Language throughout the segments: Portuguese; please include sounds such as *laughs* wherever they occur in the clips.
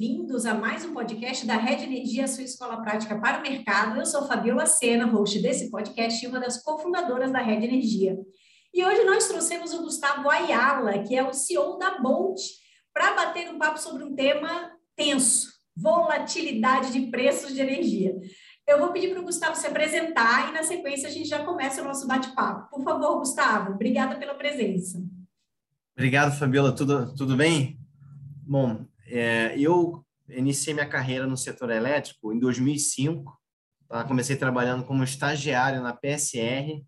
bem-vindos a mais um podcast da Rede Energia, sua escola prática para o mercado. Eu sou Fabiola Sena, host desse podcast e uma das cofundadoras da Rede Energia. E hoje nós trouxemos o Gustavo Ayala, que é o CEO da Bolt, para bater um papo sobre um tema tenso, volatilidade de preços de energia. Eu vou pedir para o Gustavo se apresentar e, na sequência, a gente já começa o nosso bate-papo. Por favor, Gustavo, obrigada pela presença. Obrigado, Fabiola. Tudo, tudo bem? Bom, é, eu iniciei minha carreira no setor elétrico em 2005. Tá? Comecei trabalhando como estagiário na PSR,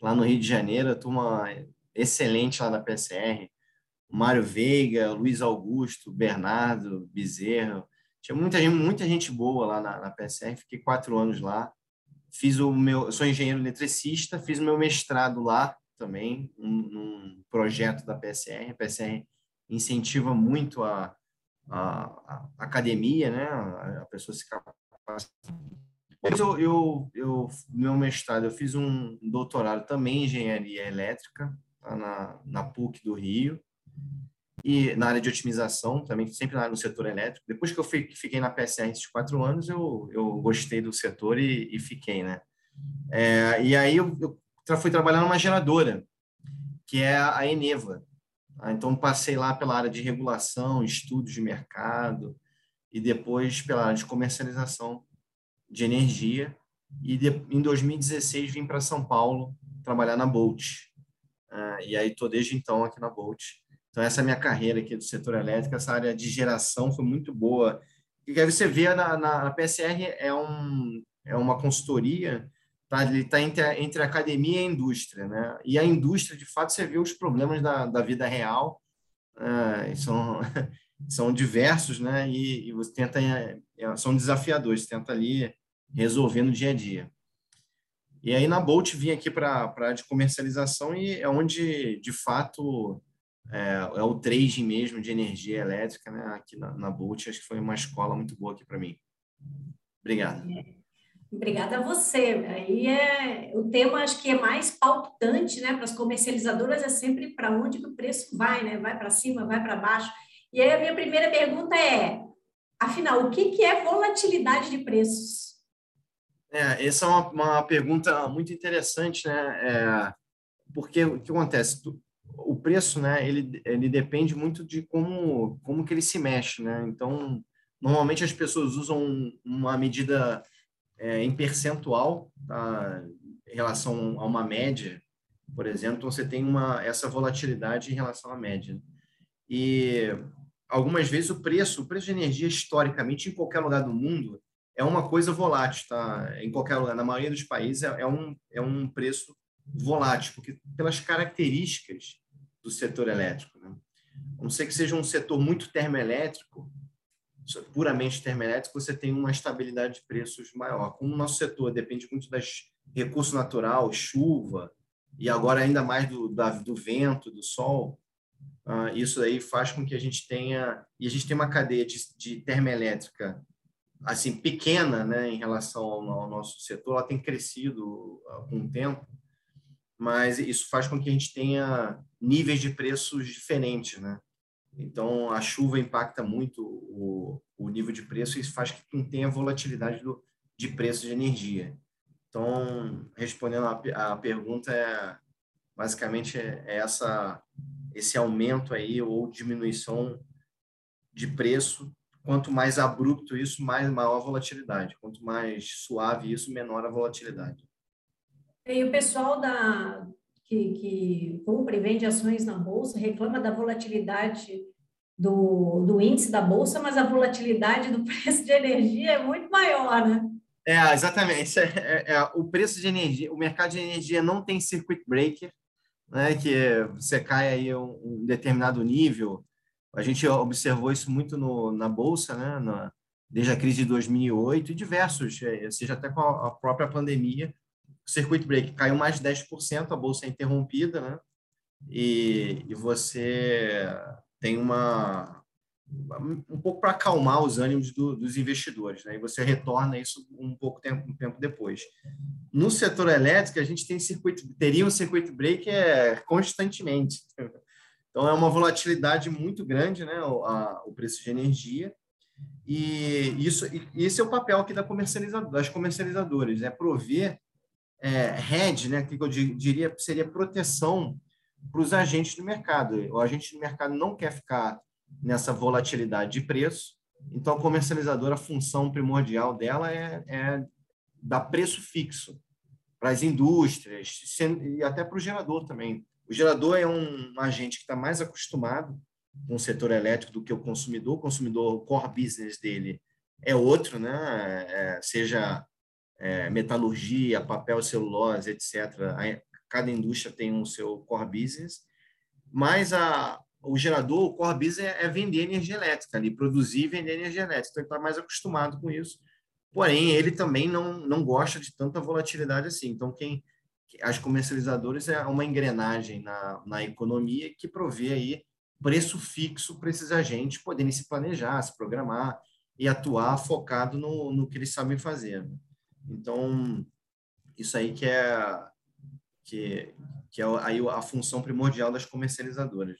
lá no Rio de Janeiro. A turma excelente lá da PSR. Mário Veiga, Luiz Augusto, Bernardo, Bezerro. Tinha muita gente, muita gente boa lá na, na PSR. Fiquei quatro anos lá. Fiz o meu, sou engenheiro eletricista, fiz o meu mestrado lá também, num, num projeto da PSR. A PSR incentiva muito a, a, a academia, né? A, pessoa se capacitar. Depois eu, eu, eu, meu mestrado, eu fiz um doutorado também em engenharia elétrica, tá? na, na PUC do Rio, e na área de otimização, também sempre no setor elétrico. Depois que eu fiquei na PSR esses quatro anos, eu, eu gostei do setor e, e fiquei, né? É, e aí eu, eu fui trabalhar numa geradora, que é a Eneva, ah, então, passei lá pela área de regulação, estudos de mercado, e depois pela área de comercialização de energia. E de, em 2016 vim para São Paulo trabalhar na Bolt. Uh, e aí estou desde então aqui na Bolt. Então, essa é a minha carreira aqui do setor elétrico. Essa área de geração foi muito boa. E aí você vê na, na, na PSR é, um, é uma consultoria Tá? Ele está entre, a, entre a academia e a indústria. Né? E a indústria, de fato, você vê os problemas da, da vida real, uh, são, *laughs* são diversos, né? e, e você tenta, é, são desafiadores, você tenta ali resolver no dia a dia. E aí na Bolt vim aqui para a área de comercialização e é onde, de fato, é, é, o trading mesmo de energia elétrica, né? Aqui na, na Bolt, acho que foi uma escola muito boa aqui para mim. Obrigado. Obrigada a você. Aí é o tema acho que é mais palpitante, né, para as comercializadoras é sempre para onde que o preço vai, né? Vai para cima, vai para baixo. E aí a minha primeira pergunta é, afinal, o que que é volatilidade de preços? É, essa é uma, uma pergunta muito interessante, né? É, porque o que acontece? O preço, né? Ele, ele depende muito de como como que ele se mexe, né? Então, normalmente as pessoas usam uma medida é, em percentual tá, em relação a uma média, por exemplo, então você tem uma, essa volatilidade em relação à média. E algumas vezes o preço, o preço de energia historicamente em qualquer lugar do mundo é uma coisa volátil, tá? Em qualquer lugar, na maioria dos países é, é um é um preço volátil, porque pelas características do setor elétrico, né? A não ser que seja um setor muito termoelétrico, puramente termoelétrico, você tem uma estabilidade de preços maior. Como o nosso setor depende muito das recursos natural, chuva, e agora ainda mais do, da, do vento, do sol, uh, isso aí faz com que a gente tenha... E a gente tem uma cadeia de, de termoelétrica assim pequena né, em relação ao, ao nosso setor, ela tem crescido uh, com o tempo, mas isso faz com que a gente tenha níveis de preços diferentes, né? Então, a chuva impacta muito o, o nível de preço e isso faz que tenha volatilidade do, de preço de energia. Então, respondendo a, a pergunta, é, basicamente é essa, esse aumento aí ou diminuição de preço. Quanto mais abrupto isso, mais maior a volatilidade. Quanto mais suave isso, menor a volatilidade. E o pessoal da, que, que compra e vende ações na bolsa reclama da volatilidade do, do índice da bolsa, mas a volatilidade do *laughs* preço de energia é muito maior, né? É, exatamente. É, é, é, o preço de energia, o mercado de energia não tem circuit breaker, né, que você cai aí um, um determinado nível. A gente observou isso muito no, na bolsa, né, na, desde a crise de 2008 e diversos, é, seja até com a, a própria pandemia, circuit break caiu mais de 10%, a bolsa é interrompida, né? E, e você tem uma um pouco para acalmar os ânimos do, dos investidores, né? E você retorna isso um pouco tempo, um tempo depois. No setor elétrico, a gente tem circuito, teria um circuit breaker constantemente. *laughs* Então é uma volatilidade muito grande, né? O, a, o preço de energia E isso, esse é o papel aqui da comercializador, das comercializadoras, é prover é, hedge, né, que eu diria seria proteção para os agentes do mercado. O agente do mercado não quer ficar nessa volatilidade de preço, então a comercializadora, a função primordial dela é, é dar preço fixo para as indústrias e até para o gerador também. O gerador é um agente que está mais acostumado com o setor elétrico do que o consumidor. O consumidor, o core business dele é outro, né? É, seja é, metalurgia, papel, celulose, etc. Cada indústria tem um seu core business, mas a, o gerador, o core business é, é vender energia elétrica, ali, produzir e vender energia elétrica. Então, ele está mais acostumado com isso. Porém, ele também não, não gosta de tanta volatilidade assim. Então, quem as comercializadoras é uma engrenagem na, na economia que provê aí preço fixo para esses agentes poderem se planejar, se programar e atuar focado no, no que eles sabem fazer. Então, isso aí que é, que, que é aí a função primordial das comercializadoras.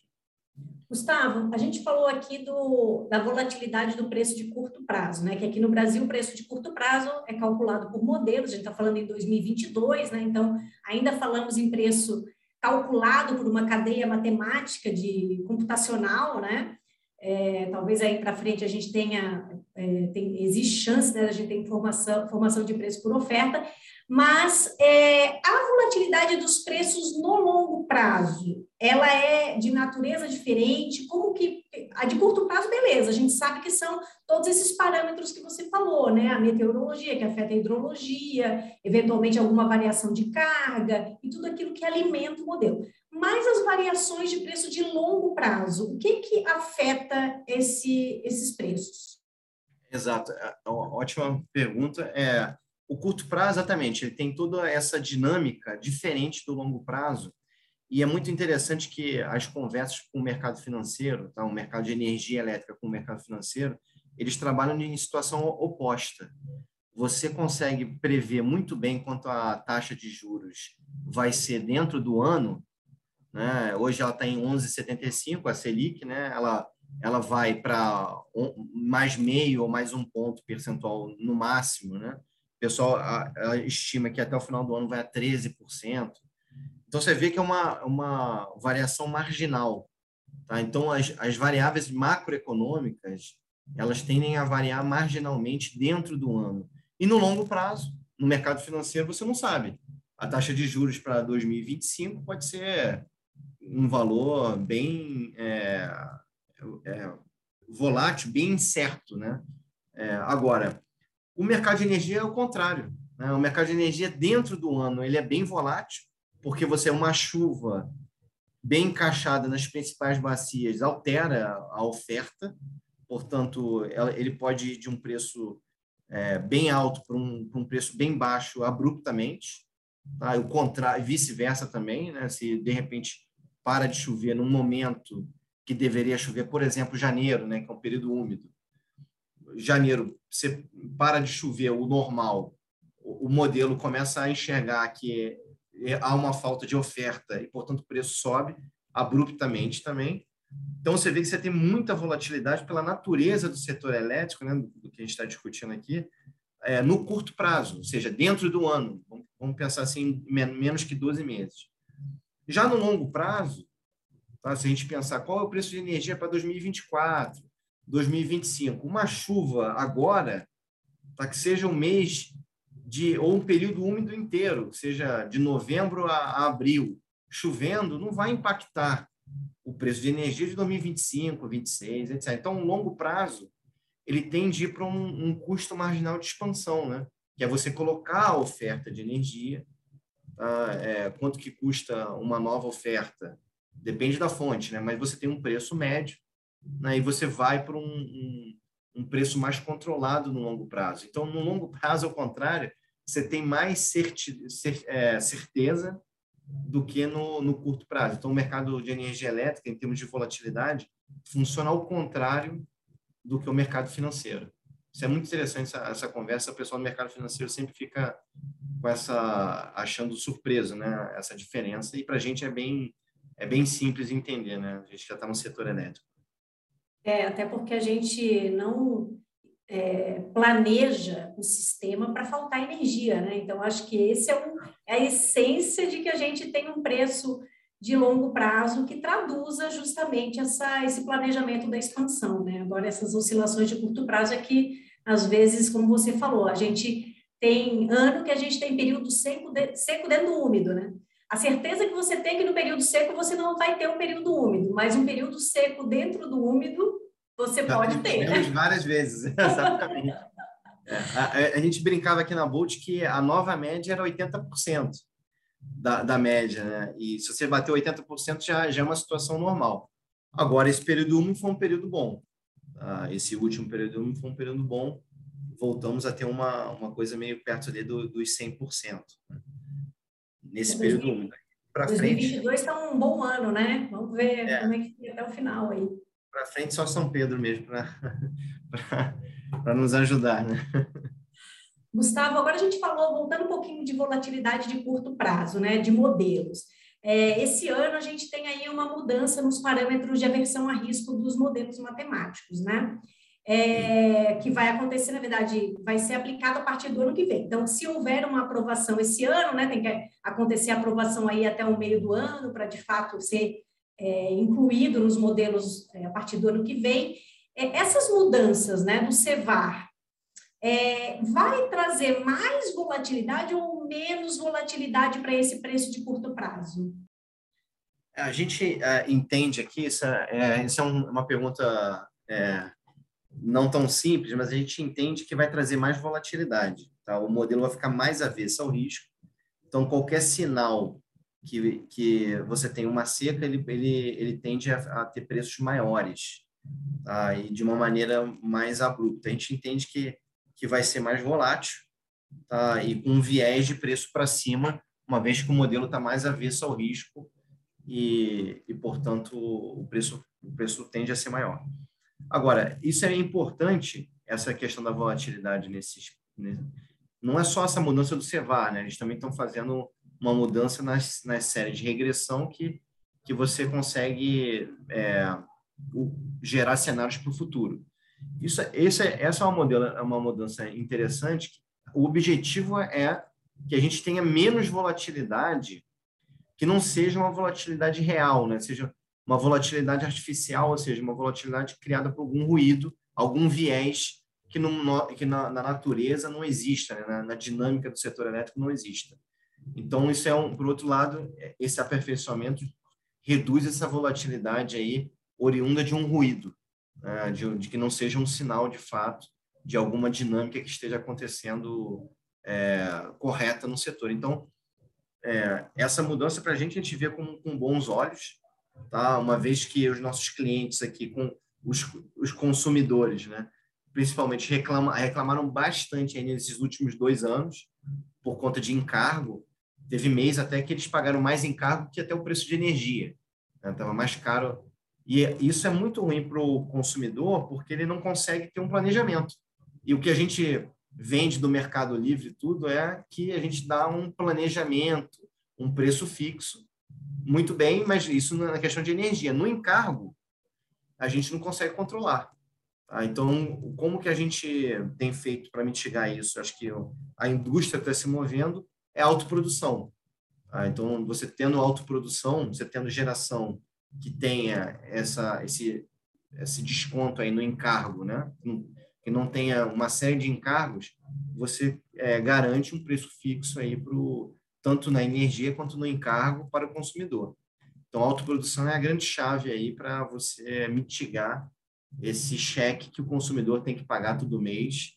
Gustavo, a gente falou aqui do, da volatilidade do preço de curto prazo, né? Que aqui no Brasil o preço de curto prazo é calculado por modelos, a gente está falando em 2022, né? Então, ainda falamos em preço calculado por uma cadeia matemática de computacional, né? É, talvez aí para frente a gente tenha, é, tem, existe chance né, a gente ter informação, formação de preço por oferta, mas é, a volatilidade dos preços no longo prazo, ela é de natureza diferente? Como que a de curto prazo, beleza? A gente sabe que são todos esses parâmetros que você falou, né? A meteorologia que afeta a hidrologia, eventualmente alguma variação de carga e tudo aquilo que alimenta o modelo. Mas as variações de preço de longo prazo, o que que afeta esse, esses preços? Exato, é, ótima pergunta. É o curto prazo, exatamente, ele tem toda essa dinâmica diferente do longo prazo. E é muito interessante que as conversas com o mercado financeiro, tá? o mercado de energia elétrica com o mercado financeiro, eles trabalham em situação oposta. Você consegue prever muito bem quanto a taxa de juros vai ser dentro do ano. Né? Hoje ela está em 11,75, a Selic, né? ela, ela vai para mais meio ou mais um ponto percentual no máximo. Né? pessoal a, a estima que até o final do ano vai a 13%. Então, você vê que é uma, uma variação marginal. Tá? Então, as, as variáveis macroeconômicas, elas tendem a variar marginalmente dentro do ano. E no longo prazo, no mercado financeiro, você não sabe. A taxa de juros para 2025 pode ser um valor bem é, é, volátil, bem incerto. Né? É, agora, o mercado de energia é o contrário. Né? O mercado de energia dentro do ano ele é bem volátil, porque você é uma chuva bem encaixada nas principais bacias altera a oferta, portanto ele pode ir de um preço é, bem alto para um, um, preço bem baixo abruptamente, tá? o contrário, vice-versa também, né? Se de repente para de chover num momento que deveria chover, por exemplo, janeiro, né, que é um período úmido, janeiro você para de chover o normal, o modelo começa a enxergar que há uma falta de oferta e, portanto, o preço sobe abruptamente também. Então, você vê que você tem muita volatilidade pela natureza do setor elétrico, né, do que a gente está discutindo aqui, é, no curto prazo, ou seja, dentro do ano. Vamos pensar assim, menos que 12 meses. Já no longo prazo, tá, se a gente pensar qual é o preço de energia para 2024, 2025. Uma chuva agora, para que seja um mês de ou um período úmido inteiro, seja de novembro a, a abril, chovendo, não vai impactar o preço de energia de 2025, 26, etc. Então, um longo prazo, ele tende para um, um, custo marginal de expansão, né? que é você colocar a oferta de energia, tá? é, quanto que custa uma nova oferta, depende da fonte, né? mas você tem um preço médio, né, e você vai para um, um, um, preço mais controlado no longo prazo. Então, no longo prazo, ao contrário, você tem mais certi, cer, é, certeza do que no, no curto prazo. Então, o mercado de energia elétrica, em termos de volatilidade, funciona ao contrário do que o mercado financeiro. Isso é muito interessante essa, essa conversa. O pessoal do mercado financeiro sempre fica com essa achando surpresa, né? Essa diferença. E para a gente é bem é bem simples entender, né? A gente já está no setor elétrico. É, até porque a gente não é, planeja o sistema para faltar energia, né? Então, acho que esse é, um, é, a essência de que a gente tem um preço de longo prazo que traduza justamente essa, esse planejamento da expansão, né? Agora, essas oscilações de curto prazo é que, às vezes, como você falou, a gente tem ano que a gente tem período seco, de, seco dentro do úmido, né? A certeza que você tem que no período seco você não vai ter um período úmido, mas um período seco dentro do úmido você Já pode ter. várias vezes, *laughs* exatamente. É, a, a, gente brincava aqui na Bolt que a nova média era 80% da, da média, né? E se você bater 80% já, já é uma situação normal. Agora, esse período úmido foi um período bom. Tá? Esse último período úmido foi um período bom. Voltamos a ter uma, uma coisa meio perto ali do, dos 100%. Né? Nesse período úmido. Para 2022 está um bom ano, né? Vamos ver é. como é que fica até o final aí para frente só São Pedro mesmo para *laughs* nos ajudar, né? Gustavo, agora a gente falou, voltando um pouquinho de volatilidade de curto prazo, né, de modelos. É, esse ano a gente tem aí uma mudança nos parâmetros de aversão a risco dos modelos matemáticos, né? É, que vai acontecer, na verdade, vai ser aplicado a partir do ano que vem. Então, se houver uma aprovação esse ano, né, tem que acontecer a aprovação aí até o meio do ano, para de fato ser é, incluído nos modelos é, a partir do ano que vem. É, essas mudanças né, do CEVAR é, vai trazer mais volatilidade ou menos volatilidade para esse preço de curto prazo? A gente é, entende aqui, essa é, essa é uma pergunta não tão simples, mas a gente entende que vai trazer mais volatilidade. Tá? O modelo vai ficar mais avesso ao risco. Então, qualquer sinal que, que você tem uma seca, ele, ele, ele tende a, a ter preços maiores, tá? e de uma maneira mais abrupta. A gente entende que, que vai ser mais volátil tá? e com um viés de preço para cima, uma vez que o modelo está mais avesso ao risco e, e portanto, o preço, o preço tende a ser maior. Agora, isso é importante, essa questão da volatilidade nesses. Não é só essa mudança do CEVAR, né? Eles também estão fazendo uma mudança nas, nas séries de regressão que, que você consegue é, gerar cenários para o futuro. Isso, esse, é, essa é uma, modelo, é uma mudança interessante. O objetivo é que a gente tenha menos volatilidade, que não seja uma volatilidade real, né? seja uma volatilidade artificial, ou seja, uma volatilidade criada por algum ruído, algum viés que, que na, na natureza não exista, né? na, na dinâmica do setor elétrico não exista. Então, isso é um, por outro lado, esse aperfeiçoamento reduz essa volatilidade aí oriunda de um ruído, né? de, de, que não seja um sinal de fato de alguma dinâmica que esteja acontecendo é, correta no setor. Então, é, essa mudança para a gente a gente vê com, com bons olhos, tá? Uma vez que os nossos clientes aqui, com os, os consumidores, né? Principalmente reclama, reclamaram bastante nesses últimos dois anos por conta de encargo Teve mês até que eles pagaram mais encargo que até o preço de energia. Estava né? mais caro. E isso é muito ruim para o consumidor, porque ele não consegue ter um planejamento. E o que a gente vende do Mercado Livre tudo é que a gente dá um planejamento, um preço fixo. Muito bem, mas isso na questão de energia. No encargo, a gente não consegue controlar. Tá? Então, como que a gente tem feito para mitigar isso? Acho que a indústria está se movendo é autoprodução. Tá? Então, você tendo autoprodução, você tendo geração que tenha essa, esse, esse desconto aí no encargo, né? que não tenha uma série de encargos, você é, garante um preço fixo aí pro, tanto na energia quanto no encargo para o consumidor. Então, a autoprodução é a grande chave aí para você mitigar esse cheque que o consumidor tem que pagar todo mês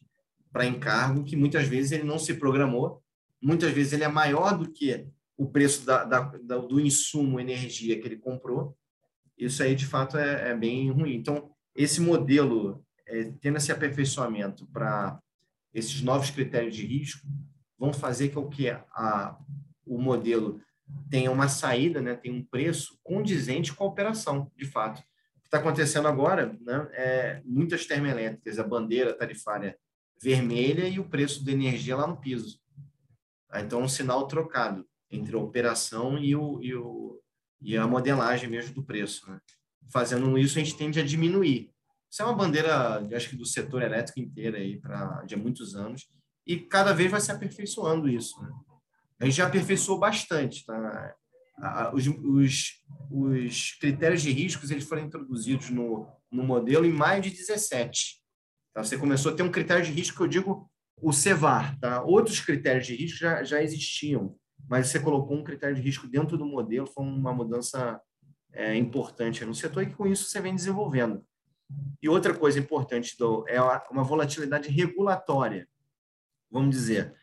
para encargo, que muitas vezes ele não se programou muitas vezes ele é maior do que o preço da, da, do insumo energia que ele comprou. Isso aí, de fato, é, é bem ruim. Então, esse modelo, é, tendo esse aperfeiçoamento para esses novos critérios de risco, vão fazer com que a, o modelo tenha uma saída, né, tenha um preço condizente com a operação, de fato. O que está acontecendo agora, né, é muitas termoelétricas, a bandeira tarifária vermelha e o preço da energia lá no piso. Então, um sinal trocado entre a operação e, o, e, o, e a modelagem mesmo do preço. Né? Fazendo isso, a gente tende a diminuir Isso é uma bandeira, acho que do setor elétrico inteiro aí para de muitos anos e cada vez vai se aperfeiçoando isso. Né? A gente já aperfeiçoou bastante, tá? Os, os, os critérios de riscos eles foram introduzidos no, no modelo em maio de 17. Tá? Você começou a ter um critério de risco que eu digo o CEVAR. Tá? Outros critérios de risco já, já existiam, mas você colocou um critério de risco dentro do modelo, foi uma mudança é, importante no setor e com isso você vem desenvolvendo. E outra coisa importante do, é uma volatilidade regulatória, vamos dizer.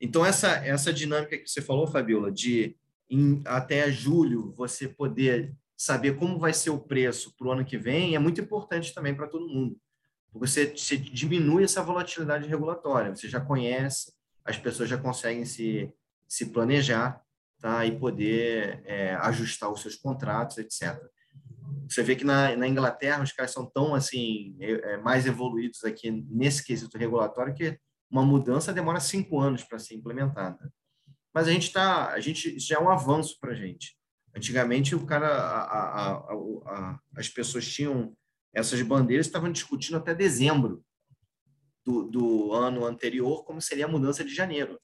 Então, essa, essa dinâmica que você falou, Fabiola, de em, até julho você poder saber como vai ser o preço para o ano que vem, é muito importante também para todo mundo. Você, você diminui essa volatilidade regulatória, você já conhece, as pessoas já conseguem se, se planejar tá? e poder é, ajustar os seus contratos, etc. Você vê que na, na Inglaterra os caras são tão assim é, mais evoluídos aqui nesse quesito regulatório que uma mudança demora cinco anos para ser implementada. Mas a gente está, a gente já é um avanço para a gente. Antigamente o cara, a, a, a, as pessoas tinham essas bandeiras estavam discutindo até dezembro do, do ano anterior como seria a mudança de janeiro,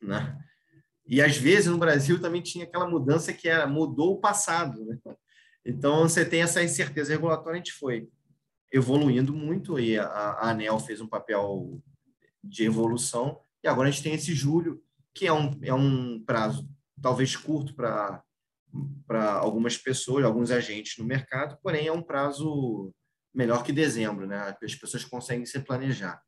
né? E às vezes no Brasil também tinha aquela mudança que era mudou o passado, né? Então você tem essa incerteza regulatória, a gente foi evoluindo muito e a, a ANEL fez um papel de evolução e agora a gente tem esse julho que é um, é um prazo talvez curto para para algumas pessoas, alguns agentes no mercado, porém é um prazo melhor que dezembro, né? As pessoas conseguem se planejar.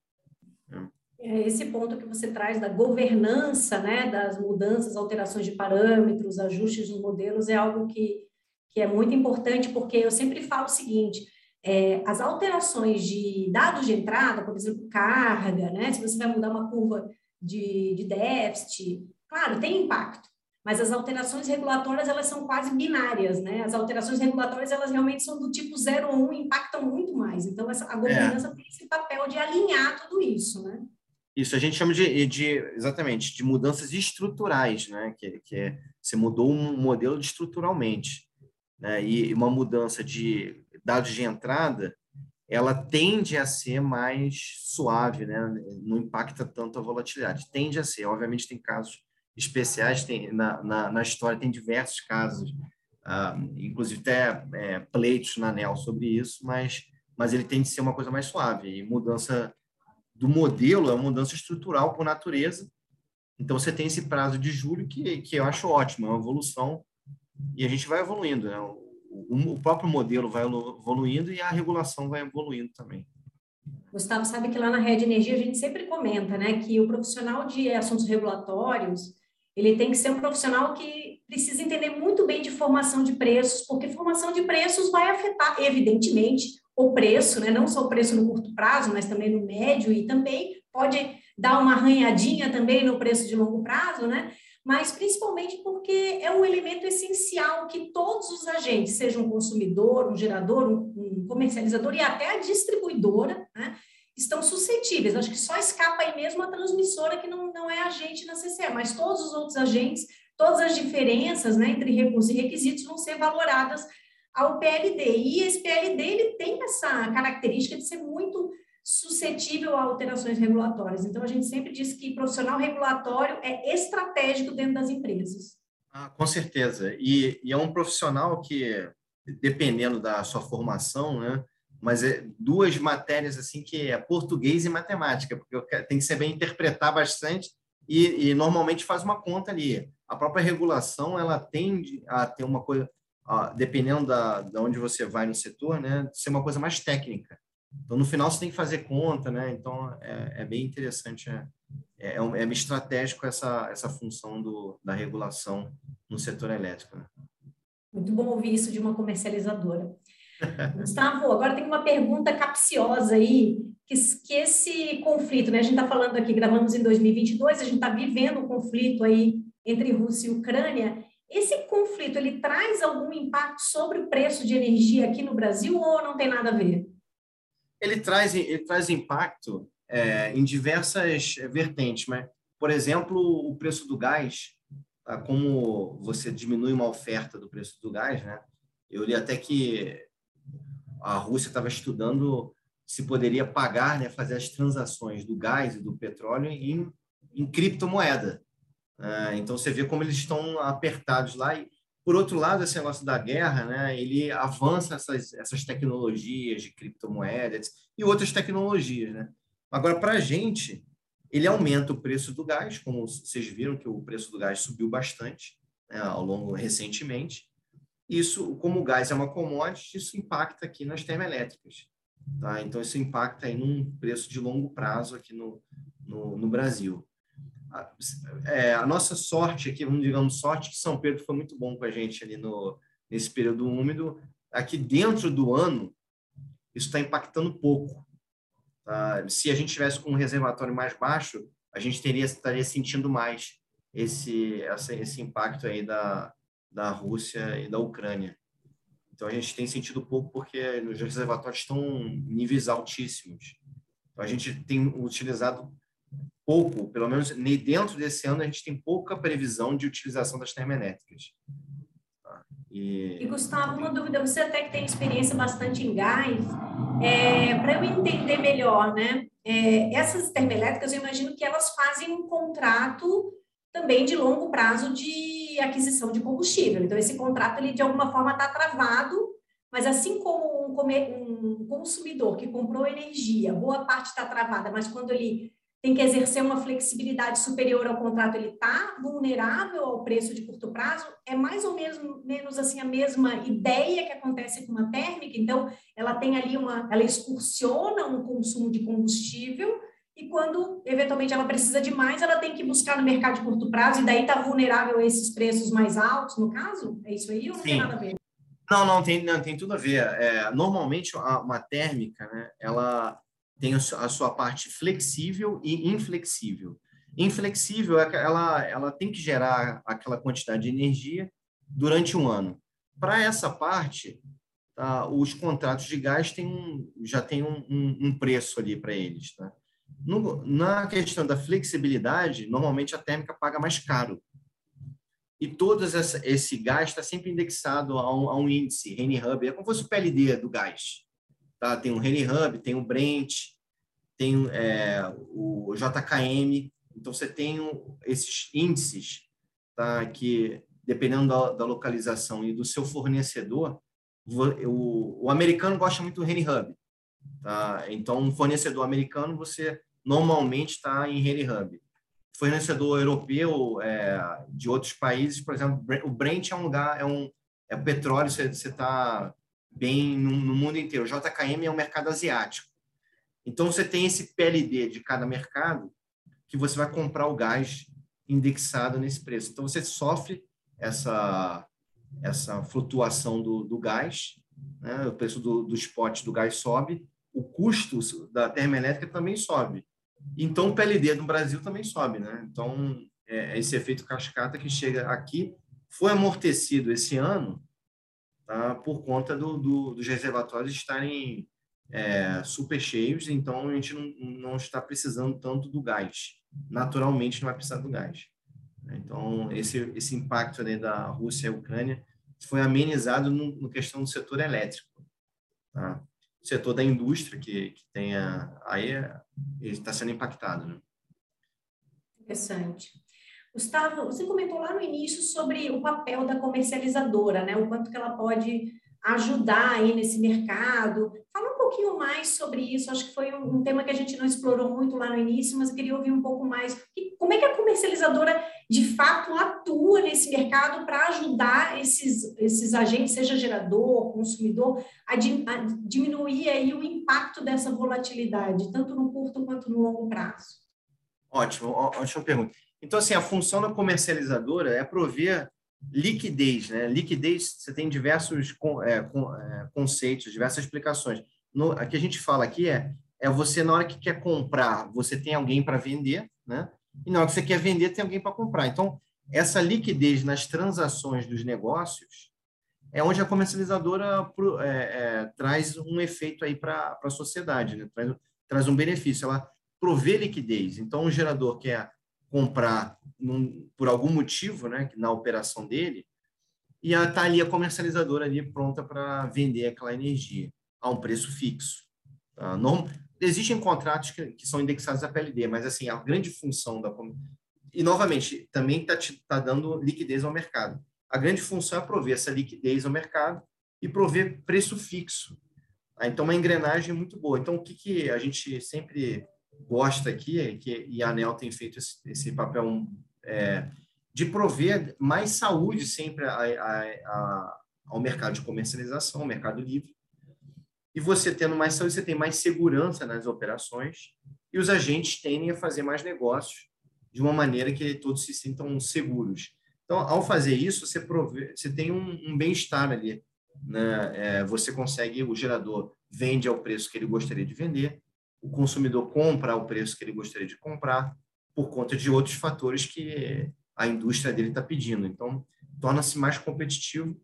É esse ponto que você traz da governança, né, das mudanças, alterações de parâmetros, ajustes nos modelos, é algo que, que é muito importante, porque eu sempre falo o seguinte, é, as alterações de dados de entrada, por exemplo, carga, né, se você vai mudar uma curva de, de déficit, claro, tem impacto, mas as alterações regulatórias elas são quase binárias, né? As alterações regulatórias elas realmente são do tipo 0 ou 1, um, impactam muito mais. Então essa, a governança é. tem esse papel de alinhar tudo isso, né? Isso a gente chama de, de exatamente de mudanças estruturais, né? Que, que é, você mudou um modelo estruturalmente, né? E uma mudança de dados de entrada, ela tende a ser mais suave, né? Não impacta tanto a volatilidade. Tende a ser, obviamente tem casos especiais, tem, na, na, na história tem diversos casos, uh, inclusive até é, pleitos na ANEL sobre isso, mas, mas ele tem de ser uma coisa mais suave. E mudança do modelo é uma mudança estrutural por natureza. Então, você tem esse prazo de julho que, que eu acho ótimo, é uma evolução e a gente vai evoluindo. Né? O, próprio modelo vai evoluindo e a regulação vai evoluindo também. Gustavo, sabe que lá na Rede Energia a gente sempre comenta, né, que o profissional de assuntos regulatórios, ele tem que ser um profissional que precisa entender muito bem de formação de preços, porque formação de preços vai afetar, evidentemente, o preço, né? não só o preço no curto prazo, mas também no médio, e também pode dar uma arranhadinha também no preço de longo prazo, né? Mas principalmente porque é um elemento essencial que todos os agentes, seja um consumidor, um gerador, um, comercializador e até a distribuidora, né? estão suscetíveis. Acho que só escapa aí mesmo a transmissora que não, não é agente na CCE, mas todos os outros agentes, todas as diferenças né, entre recursos e requisitos vão ser valoradas ao PLD. E esse PLD ele tem essa característica de ser muito suscetível a alterações regulatórias. Então, a gente sempre diz que profissional regulatório é estratégico dentro das empresas. Ah, com certeza. E, e é um profissional que, dependendo da sua formação, né, mas é duas matérias assim que é português e matemática, porque tem que saber interpretar bastante e, e, normalmente faz uma conta ali. A própria regulação ela tende a ter uma coisa, dependendo da, da onde você vai no setor, né, ser uma coisa mais técnica. Então no final você tem que fazer conta, né? Então é, é bem interessante, é, é, é, é estratégico essa essa função do, da regulação no setor elétrico. Né? Muito bom ouvir isso de uma comercializadora. *laughs* Gustavo, agora tem uma pergunta capciosa aí, que, que esse conflito, né? A gente está falando aqui, gravamos em 2022, a gente está vivendo um conflito aí entre Rússia e Ucrânia. Esse conflito, ele traz algum impacto sobre o preço de energia aqui no Brasil ou não tem nada a ver? Ele traz, ele traz impacto é, em diversas vertentes, mas, por exemplo, o preço do gás, tá? como você diminui uma oferta do preço do gás, né? Eu li até que a Rússia estava estudando se poderia pagar, né, fazer as transações do gás e do petróleo em, em criptomoeda. Uh, então você vê como eles estão apertados lá. E, por outro lado, esse negócio da guerra, né, ele avança essas, essas tecnologias de criptomoedas e outras tecnologias. Né? Agora, para a gente, ele aumenta o preço do gás, como vocês viram que o preço do gás subiu bastante né, ao longo recentemente. Isso, como o gás é uma commodity, isso impacta aqui nas termoelétricas. Tá? Então, isso impacta aí num preço de longo prazo aqui no, no, no Brasil. É, a nossa sorte aqui, vamos digamos sorte, que São Pedro foi muito bom com a gente ali no, nesse período úmido. Aqui dentro do ano, isso está impactando pouco. Tá? Se a gente tivesse com um reservatório mais baixo, a gente teria estaria sentindo mais esse essa, esse impacto aí da, da Rússia e da Ucrânia. Então a gente tem sentido pouco porque os reservatórios estão em níveis altíssimos. Então a gente tem utilizado pouco, pelo menos dentro desse ano a gente tem pouca previsão de utilização das termoelétricas. Tá? E... e Gustavo, uma dúvida, você até que tem experiência bastante em gás, é, para eu entender melhor, né? É, essas termoelétricas, eu imagino que elas fazem um contrato também de longo prazo de aquisição de combustível. Então, esse contrato, ele de alguma forma está travado, mas assim como um, um consumidor que comprou energia, boa parte está travada, mas quando ele tem que exercer uma flexibilidade superior ao contrato, ele está vulnerável ao preço de curto prazo, é mais ou menos, menos assim a mesma ideia que acontece com uma térmica, então ela tem ali uma, ela excursiona um consumo de combustível, e quando eventualmente ela precisa de mais, ela tem que buscar no mercado de curto prazo, e daí está vulnerável a esses preços mais altos, no caso? É isso aí ou não Sim. tem nada a ver? Não, não, tem, não, tem tudo a ver. É, normalmente, uma térmica, né, ela tem a sua parte flexível e inflexível. Inflexível é ela, ela tem que gerar aquela quantidade de energia durante um ano. Para essa parte, tá, os contratos de gás têm um, já têm um, um, um preço ali para eles. Tá? No, na questão da flexibilidade, normalmente a térmica paga mais caro. E todo esse gás está sempre indexado a um, a um índice, Henry Hub, é como se fosse o PLD do gás. Tá? Tem o Henry Hub, tem o Brent, tem é, o JKM. Então, você tem esses índices tá? que, dependendo da, da localização e do seu fornecedor, o, o americano gosta muito do Henry Hub. Tá? Então, um fornecedor americano, você normalmente está em Henry Hub. Fornecedor europeu é, de outros países, por exemplo, o Brent é um lugar, é um é petróleo, você está bem no, no, mundo inteiro. O JKM é um mercado asiático. Então, você tem esse PLD de cada mercado que você vai comprar o gás indexado nesse preço. Então, você sofre essa, essa flutuação do, do gás, né? o preço do, do spot do gás sobe, o custo da termoelétrica também sobe. Então, o PLD no Brasil também sobe, né? Então, é, esse efeito cascata que chega aqui foi amortecido esse ano tá? por conta do, do, dos reservatórios estarem é, super cheios, então a gente não, não está precisando tanto do gás. Naturalmente, não vai precisar do gás. Então, esse, esse impacto né, da Rússia e Ucrânia foi amenizado no, no questão do setor elétrico. Tá? o setor da indústria que, que tenha aí está sendo impactado. Né? Interessante. Gustavo, você comentou lá no início sobre o papel da comercializadora, né? O quanto que ela pode ajudar aí nesse mercado. Fala um pouquinho mais sobre isso. Acho que foi um, tema que a gente não explorou muito lá no início, mas eu queria ouvir um pouco mais. Como é que a comercializadora de fato atua nesse mercado para ajudar esses, esses agentes, seja gerador, consumidor, a diminuir aí o impacto dessa volatilidade, tanto no curto quanto no longo prazo? Ótimo, ótima pergunta. Então, assim, a função da comercializadora é prover liquidez, né? Liquidez, você tem diversos é, é, conceitos, diversas explicações. No, a que a gente fala aqui é, é você, na hora que quer comprar, você tem alguém para vender, né? E na hora que você quer vender, tem alguém para comprar. Então, essa liquidez nas transações dos negócios é onde a comercializadora é, é, traz um efeito aí para a sociedade, né? traz, traz um benefício. Ela provê liquidez. Então, um gerador quer comprar num, por algum motivo, né, na operação dele, e está ali a comercializadora ali pronta para vender aquela energia a um preço fixo. Tá? Não, existem contratos que, que, são indexados à PLD, mas assim, a grande função da. E, novamente, também está tá dando liquidez ao mercado. A grande função é prover essa liquidez ao mercado e prover preço fixo. Tá? Então, uma engrenagem muito boa. Então, o que, que a gente sempre gosta aqui, é que, e a ANEL tem feito esse, esse papel é, de prover mais saúde sempre a, a, a, ao mercado de comercialização, ao mercado livre, e você tendo mais saúde, você tem mais segurança nas operações e os agentes tendem a fazer mais negócios de uma maneira que todos se sintam seguros. Então, ao fazer isso, você, prove... você tem um, um bem-estar ali. Né? É, você consegue, o gerador vende ao preço que ele gostaria de vender, o consumidor compra ao preço que ele gostaria de comprar, por conta de outros fatores que a indústria dele está pedindo. Então, torna-se mais competitivo.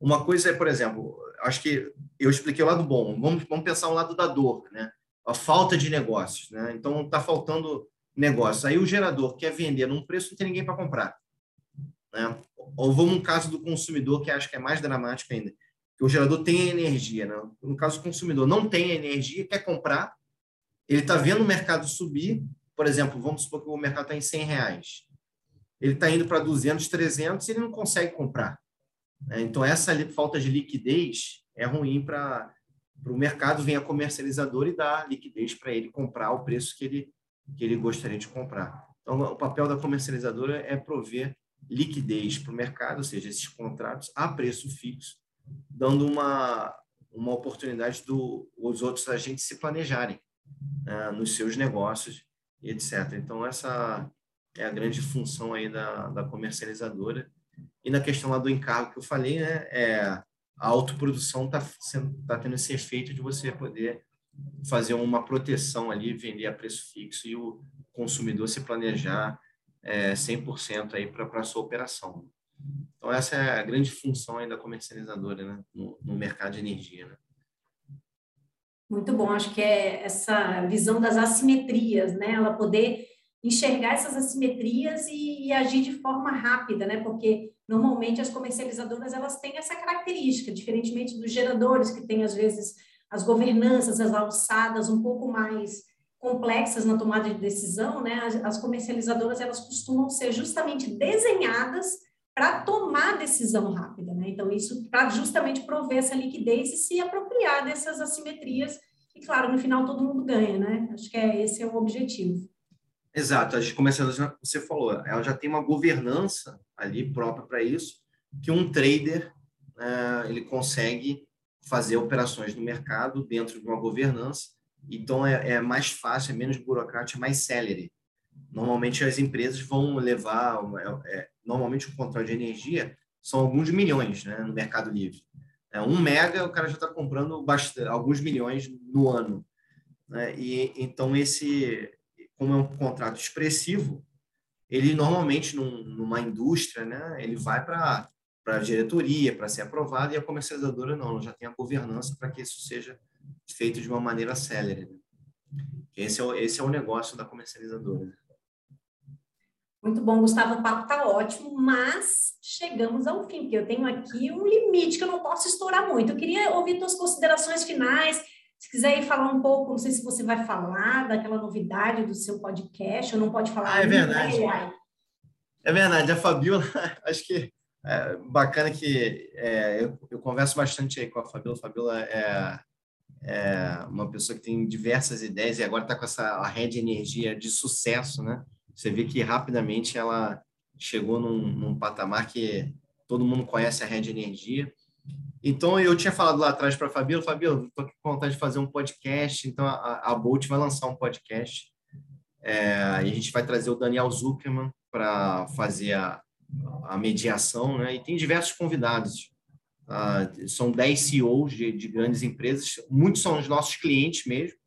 Uma coisa é, por exemplo, acho que eu expliquei o lado bom. Vamos, vamos pensar o lado da dor, né? A falta de negócios, né? Então está faltando negócio. Aí o gerador quer vender num preço não tem ninguém para comprar, né? Ou vamos no caso do consumidor que acho que é mais dramático ainda, o gerador tem energia, né? No caso do consumidor não tem energia, quer comprar, ele está vendo o mercado subir, por exemplo, vamos supor que o mercado está em 100 reais, ele está indo para 200, 300, e ele não consegue comprar. Né? Então, essa falta de liquidez é ruim para o mercado, vem a comercializadora e dá liquidez para ele comprar o preço que ele, que ele gostaria de comprar. Então, o papel da comercializadora é prover liquidez para o mercado, ou seja, esses contratos a preço fixo, dando uma, uma oportunidade dos outros agentes se planejarem né, nos seus negócios, etc. Então, essa é a grande função aí da, da comercializadora e na questão lá do encargo que eu falei, né, é, a autoprodução está tá tendo esse efeito de você poder fazer uma proteção ali, vender a preço fixo e o consumidor se planejar é, 100% aí para a sua operação. Então, essa é a grande função da comercializadora né, no, no mercado de energia. Né? Muito bom, acho que é essa visão das assimetrias, né? Ela poder enxergar essas assimetrias e, e, agir de forma rápida, né? Porque normalmente as comercializadoras elas têm essa característica, diferentemente dos geradores que têm às vezes as governanças, as alçadas um pouco mais complexas na tomada de decisão, né? As, as comercializadoras elas costumam ser justamente desenhadas para tomar decisão rápida, né? Então isso para justamente prover essa liquidez e se apropriar dessas assimetrias e claro no final todo mundo ganha, né? Acho que é esse é o objetivo. Exato, as comercializadoras, você falou, ela já tem uma governança ali própria para isso, que um trader uh, ele consegue fazer operações no mercado dentro de uma governança, então é, é mais fácil, é menos burocrático, é mais célere. Normalmente as empresas vão levar, é, é, normalmente o contrato de energia são alguns milhões né, no mercado livre. É, um mega, o cara já está comprando bastante, alguns milhões no ano. Né? E então esse como é um contrato expressivo, ele normalmente num, numa indústria, né, ele vai para para a diretoria para ser aprovado e a comercializadora não, já tem a governança para que isso seja feito de uma maneira célere. Né? Esse é o, esse é o negócio da comercializadora. Muito bom, Gustavo, o papo está ótimo, mas chegamos ao fim, porque eu tenho aqui um limite que eu não posso estourar muito. Eu queria ouvir suas considerações finais, se quiser ir falar um pouco, não sei se você vai falar daquela novidade do seu podcast, ou não pode falar. Ah, é verdade. É verdade. A Fabiola, *laughs* acho que é bacana que é, eu, eu, converso bastante aí com a Fabiola. A Fabiola é, é uma pessoa que tem diversas ideias e agora está com essa rede energia de sucesso, né? Você vê que rapidamente ela chegou num, num patamar que todo mundo conhece a rede energia então, eu tinha falado lá atrás para a Fabiola, Fabiola, estou com vontade de fazer um podcast, então a, a Bolt vai lançar um podcast é, e a gente vai trazer o Daniel Zuckerman para fazer a, a mediação, né? E tem diversos convidados. Ah, são 10 CEOs de, de, grandes empresas, muitos são os nossos clientes mesmo,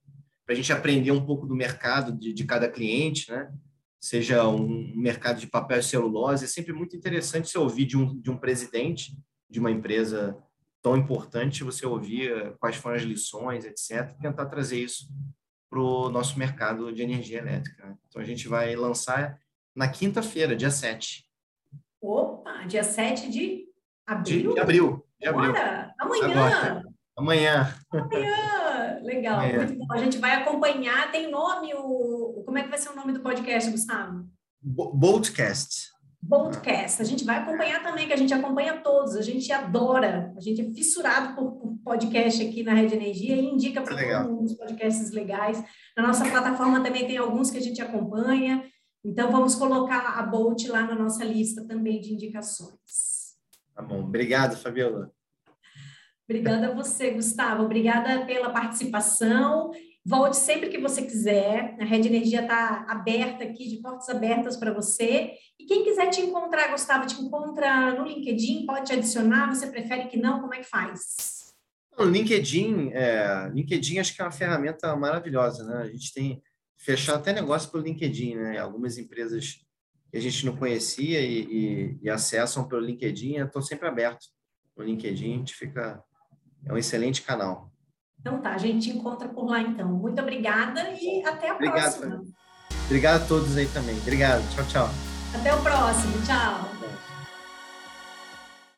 para a gente aprender um pouco do mercado de, de cada cliente, né? Seja um mercado de papel e celulose, é sempre muito interessante você ouvir de um, de um presidente de uma empresa tão importante você ouvir eh, quais foram as lições, etc., tentar trazer isso para o nosso mercado de energia elétrica. Né? Então, a gente vai lançar na quinta-feira, dia 7. Opa, dia 7 de abril? De, de abril. De abril. Agora, amanhã. Agora. Amanhã. Amanhã. Legal. Amanhã. Muito bom. A gente vai acompanhar. Tem nome, o... como é que vai ser o nome do podcast, Gustavo? Boldcast. Podcast. A gente vai acompanhar também, que a gente acompanha todos, a gente adora, a gente é fissurado por, por podcast aqui na Rede Energia e indica para todo mundo os podcasts legais. Na nossa plataforma também tem alguns que a gente acompanha, então vamos colocar a Bolt lá na nossa lista também de indicações. Tá bom, obrigado, Fabiola. Obrigada a você, Gustavo. Obrigada pela participação Volte sempre que você quiser. A Rede Energia está aberta aqui, de portas abertas para você. E quem quiser te encontrar, Gustavo, te encontra no LinkedIn, pode te adicionar. Você prefere que não? Como é que faz? O LinkedIn, é, LinkedIn acho que é uma ferramenta maravilhosa, né? A gente tem fechado até negócio pelo LinkedIn, né? Algumas empresas que a gente não conhecia e, e, e acessam pelo LinkedIn. Eu estou sempre aberto no LinkedIn, a gente fica é um excelente canal. Então tá, a gente te encontra por lá então. Muito obrigada e até a Obrigado, próxima. Obrigado a todos aí também. Obrigado. Tchau, tchau. Até o próximo. Tchau.